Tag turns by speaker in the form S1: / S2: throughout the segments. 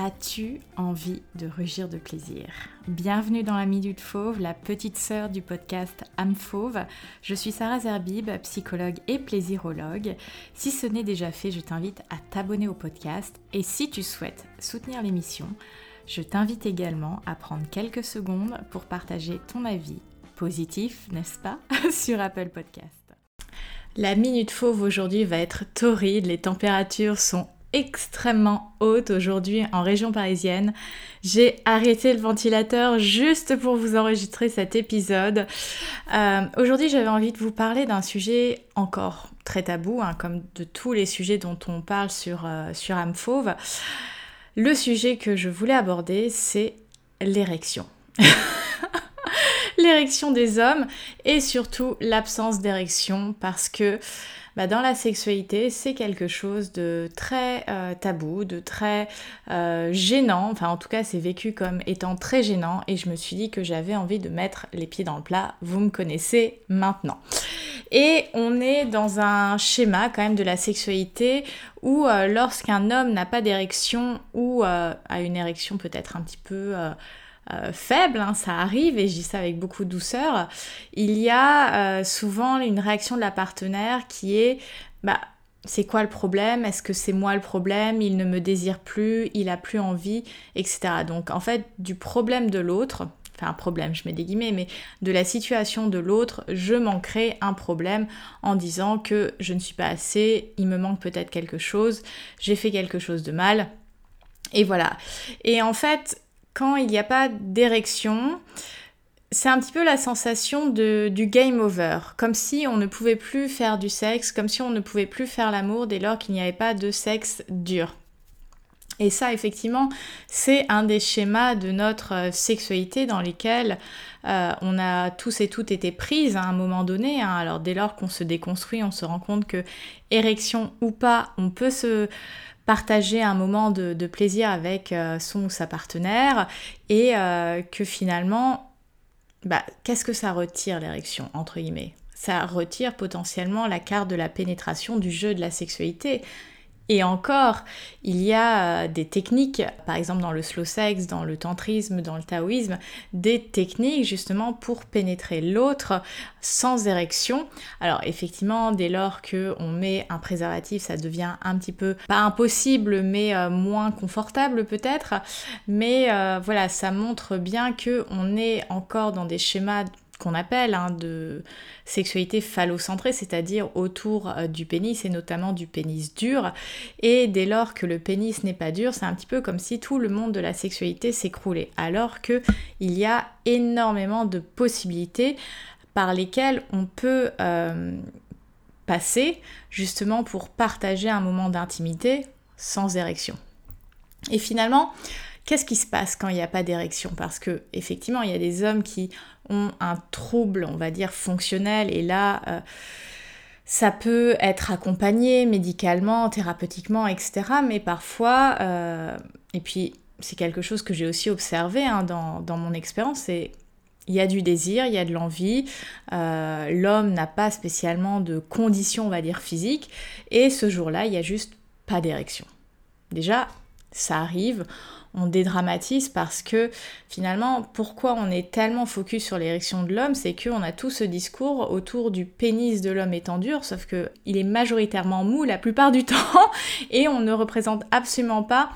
S1: As-tu envie de rugir de plaisir? Bienvenue dans la Minute Fauve, la petite sœur du podcast Âme Fauve. Je suis Sarah Zerbib, psychologue et plaisirologue. Si ce n'est déjà fait, je t'invite à t'abonner au podcast et si tu souhaites soutenir l'émission, je t'invite également à prendre quelques secondes pour partager ton avis positif, n'est-ce pas, sur Apple Podcast. La Minute Fauve aujourd'hui va être torride, les températures sont extrêmement haute aujourd'hui en région parisienne. J'ai arrêté le ventilateur juste pour vous enregistrer cet épisode. Euh, aujourd'hui j'avais envie de vous parler d'un sujet encore très tabou, hein, comme de tous les sujets dont on parle sur, euh, sur âme fauve. Le sujet que je voulais aborder c'est l'érection. l'érection des hommes et surtout l'absence d'érection parce que bah, dans la sexualité, c'est quelque chose de très euh, tabou, de très euh, gênant. Enfin, en tout cas, c'est vécu comme étant très gênant et je me suis dit que j'avais envie de mettre les pieds dans le plat. Vous me connaissez maintenant. Et on est dans un schéma quand même de la sexualité où euh, lorsqu'un homme n'a pas d'érection ou a une érection peut-être un petit peu euh, faible, hein, ça arrive, et je dis ça avec beaucoup de douceur, il y a euh, souvent une réaction de la partenaire qui est bah, c'est quoi le problème? Est-ce que c'est moi le problème? Il ne me désire plus, il a plus envie, etc. Donc en fait, du problème de l'autre, enfin un problème, je mets des guillemets, mais de la situation de l'autre, je m'en crée un problème en disant que je ne suis pas assez, il me manque peut-être quelque chose, j'ai fait quelque chose de mal. Et voilà. Et en fait, quand il n'y a pas d'érection, c'est un petit peu la sensation de, du game over, comme si on ne pouvait plus faire du sexe, comme si on ne pouvait plus faire l'amour dès lors qu'il n'y avait pas de sexe dur. Et ça, effectivement, c'est un des schémas de notre euh, sexualité dans lesquels euh, on a tous et toutes été prises à un moment donné. Hein. Alors dès lors qu'on se déconstruit, on se rend compte que érection ou pas, on peut se partager un moment de, plaisir avec euh, son ou sa partenaire et euh, que finalement, bah, qu'est-ce que ça retire l'érection, entre guillemets? Ça retire potentiellement la carte de la pénétration du jeu de la sexualité. Et encore, il y a euh, des techniques, par exemple dans le slow sex, dans le tantrisme, dans le taoïsme, des techniques justement pour pénétrer l'autre sans érection. Alors effectivement, dès lors que on met un préservatif, ça devient un petit peu pas impossible, mais euh, moins confortable peut-être. Mais euh, voilà, ça montre bien que on est encore dans des schémas qu'on appelle hein, de sexualité phallocentrée, c'est-à-dire autour euh, du pénis et notamment du pénis dur. Et dès lors que le pénis n'est pas dur, c'est un petit peu comme si tout le monde de la sexualité s'écroulait. Alors que il y a énormément de possibilités par lesquelles on peut euh, passer justement pour partager un moment d'intimité sans érection. Et finalement, Qu'est-ce qui se passe quand il n'y a pas d'érection? Parce que effectivement, il y a des hommes qui ont un trouble, on va dire, fonctionnel, et là, euh, ça peut être accompagné médicalement, thérapeutiquement, etc. Mais parfois, euh, et puis c'est quelque chose que j'ai aussi observé hein, dans, mon expérience, c'est il y a du désir, il y a de l'envie, euh, l'homme n'a pas spécialement de conditions, on va dire, physiques, et ce jour-là, il n'y a juste pas d'érection. Déjà, ça arrive, on dédramatise parce que finalement, pourquoi on est tellement focus sur l'érection de l'homme, c'est qu'on a tout ce discours autour du pénis de l'homme étant dur, sauf qu'il est majoritairement mou la plupart du temps et on ne représente absolument pas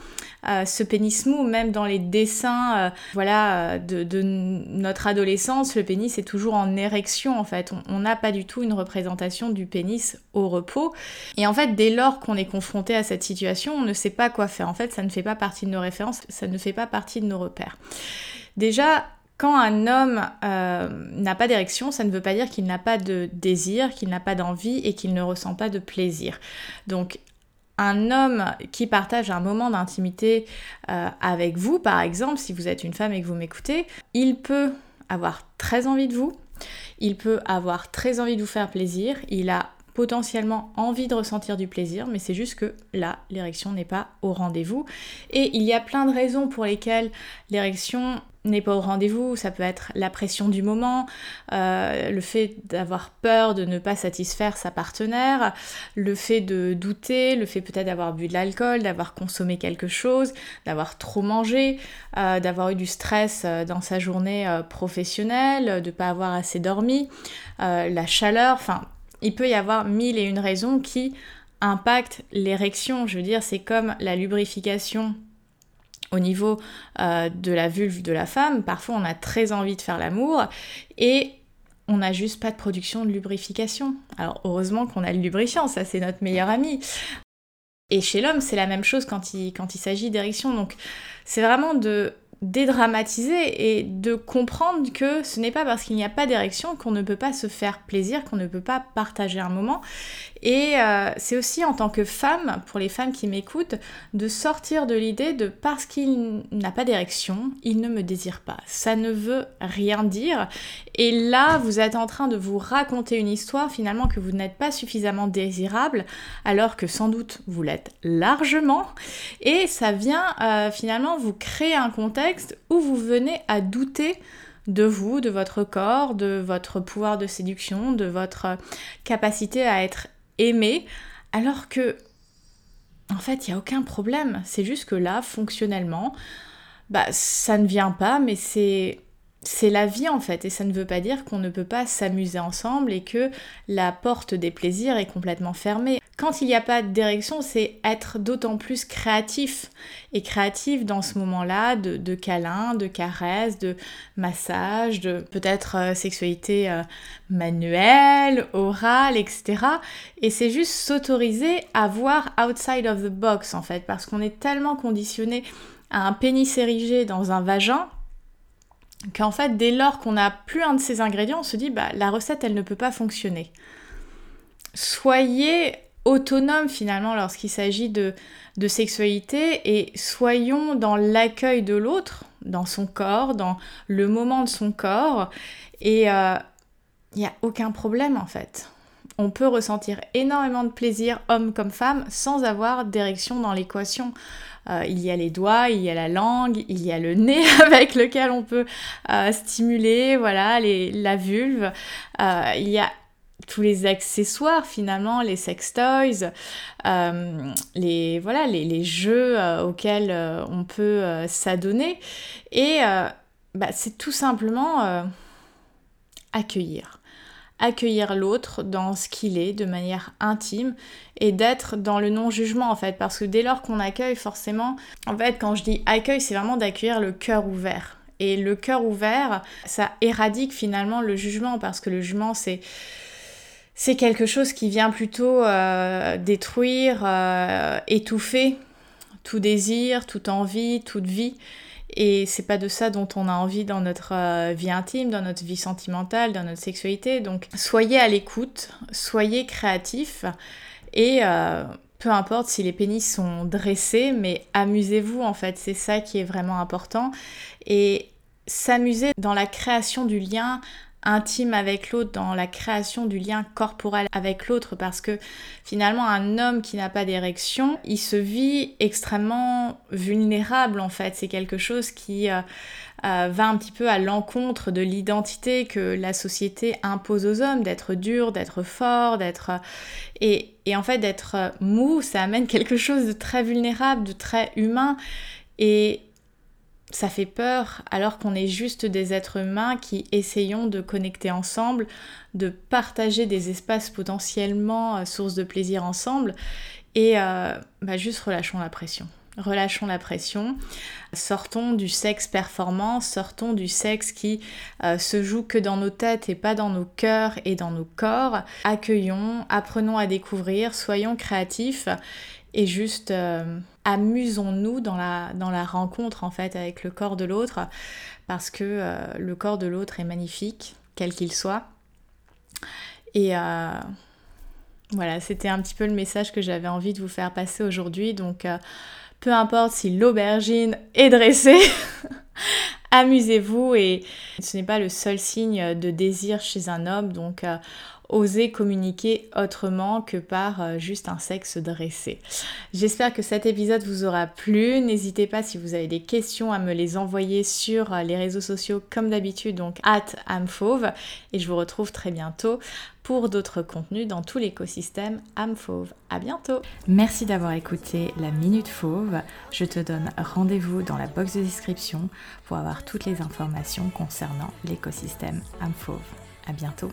S1: euh, ce pénis mou, même dans les dessins euh, voilà, de, notre adolescence, le pénis est toujours en érection en fait. On n'a pas du tout une représentation du pénis au repos. Et en fait, dès lors qu'on est confronté à cette situation, on ne sait pas quoi faire. En fait, ça ne fait pas partie de nos références, ça ne fait pas partie de nos repères. Déjà, quand un homme euh, n'a pas d'érection, ça ne veut pas dire qu'il n'a pas de désir, qu'il n'a pas d'envie et qu'il ne ressent pas de plaisir. Donc un homme qui partage un moment d'intimité euh, avec vous, par exemple, si vous êtes une femme et que vous m'écoutez, il peut avoir très envie de vous, il peut avoir très envie de vous faire plaisir, il a potentiellement envie de ressentir du plaisir, mais c'est juste que là, l'érection n'est pas au rendez-vous. Et il y a plein de raisons pour lesquelles l'érection n'est pas au rendez-vous, ça peut être la pression du moment, euh, le fait d'avoir peur de ne pas satisfaire sa partenaire, le fait de douter, le fait peut-être d'avoir bu de l'alcool, d'avoir consommé quelque chose, d'avoir trop mangé, euh, d'avoir eu du stress euh, dans sa journée professionnelle, de ne pas avoir assez dormi, la chaleur, enfin il peut y avoir mille et une raisons qui impactent l'érection. Je veux dire, c'est comme la lubrification au niveau euh, de la vulve de la femme. Parfois, on a très envie de faire l'amour et on n'a juste pas de production de lubrification. Alors, heureusement qu'on a le lubrifiant, ça c'est notre meilleur ami. Et chez l'homme, c'est la même chose quand il, quand il s'agit d'érection. Donc, c'est vraiment de dédramatiser et de comprendre que ce n'est pas parce qu'il n'y a pas d'érection qu'on ne peut pas se faire plaisir, qu'on ne peut pas partager un moment. Et euh, c'est aussi en tant que femme, pour les femmes qui m'écoutent, de sortir de l'idée de parce qu'il n'a pas d'érection, il ne me désire pas. Ça ne veut rien dire. Et là, vous êtes en train de vous raconter une histoire finalement que vous n'êtes pas suffisamment désirable, alors que sans doute vous l'êtes largement. Et ça vient euh, finalement vous créer un contexte où vous venez à douter de vous, de votre corps, de votre pouvoir de séduction, de votre capacité à être aimer, alors que, en fait, il n'y a aucun problème. C'est juste que là, fonctionnellement, bah, ça ne vient pas, mais c'est c'est la vie en fait, et ça ne veut pas dire qu'on ne peut pas s'amuser ensemble et que la porte des plaisirs est complètement fermée. Quand il n'y a pas d'érection, c'est être d'autant plus créatif. Et créatif dans ce moment-là de, de câlins, de caresses, de massages, de peut-être euh, sexualité euh, manuelle, orale, etc. Et c'est juste s'autoriser à voir outside of the box en fait, parce qu'on est tellement conditionné à un pénis érigé dans un vagin qu'en fait, dès lors qu'on n'a plus un de ces ingrédients, on se dit, bah, la recette, elle ne peut pas fonctionner. Soyez autonome finalement lorsqu'il s'agit de, de sexualité et soyons dans l'accueil de l'autre, dans son corps, dans le moment de son corps. Et il euh, n'y a aucun problème en fait. On peut ressentir énormément de plaisir, homme comme femme, sans avoir d'érection dans l'équation. Euh, il y a les doigts, il y a la langue, il y a le nez avec lequel on peut euh, stimuler, voilà, les, la vulve. Il y a tous les accessoires finalement, les sex toys, les, voilà, les, jeux auxquels on peut s'adonner. Et bah, c'est tout simplement accueillir. Accueillir l'autre dans ce qu'il est de manière intime et d'être dans le non-jugement en fait. Parce que dès lors qu'on accueille forcément en fait quand je dis accueil c'est vraiment d'accueillir le cœur ouvert. Et le cœur ouvert ça éradique finalement le jugement. Parce que le jugement c'est c'est quelque chose qui vient plutôt euh, détruire, euh, étouffer tout désir, toute envie, toute vie. Et c'est pas de ça dont on a envie dans notre euh, vie intime, dans notre vie sentimentale, dans notre sexualité. Donc soyez à l'écoute, soyez créatifs et peu importe si les pénis sont dressés, mais amusez-vous en fait, c'est ça qui est vraiment important. Et s'amuser dans la création du lien intime avec l'autre, dans la création du lien corporel avec l'autre, parce que finalement un homme qui n'a pas d'érection, il se vit extrêmement vulnérable en fait. C'est quelque chose qui euh, euh, va un petit peu à l'encontre de l'identité que la société impose aux hommes, d'être dur, d'être fort, d'être... Et, et en fait d'être mou, ça amène quelque chose de très vulnérable, de très humain. Et ça fait peur alors qu'on est juste des êtres humains qui essayons de connecter ensemble, de partager des espaces potentiellement euh, sources de plaisir ensemble et euh, bah, juste relâchons la pression. Relâchons la pression, sortons du sexe performant, sortons du sexe qui euh, se joue que dans nos têtes et pas dans nos cœurs et dans nos corps. Accueillons, apprenons à découvrir, soyons créatifs et juste euh, amusons-nous dans la, rencontre en fait avec le corps de l'autre parce que euh, le corps de l'autre est magnifique, quel qu'il soit. Et euh, voilà, c'était un petit peu le message que j'avais envie de vous faire passer aujourd'hui. Donc peu importe si l'aubergine est dressée, amusez-vous et ce n'est pas le seul signe de désir chez un homme. Donc oser communiquer autrement que par euh, juste un sexe dressé. J'espère que cet épisode vous aura plu. N'hésitez pas si vous avez des questions à me les envoyer sur euh, les réseaux sociaux comme d'habitude, donc at amfauve. Et je vous retrouve très bientôt pour d'autres contenus dans tout l'écosystème Amfauve. À bientôt. Merci d'avoir écouté la Minute Fauve. Je te donne rendez-vous dans la box de description pour avoir toutes les informations concernant l'écosystème Amfauve. À bientôt.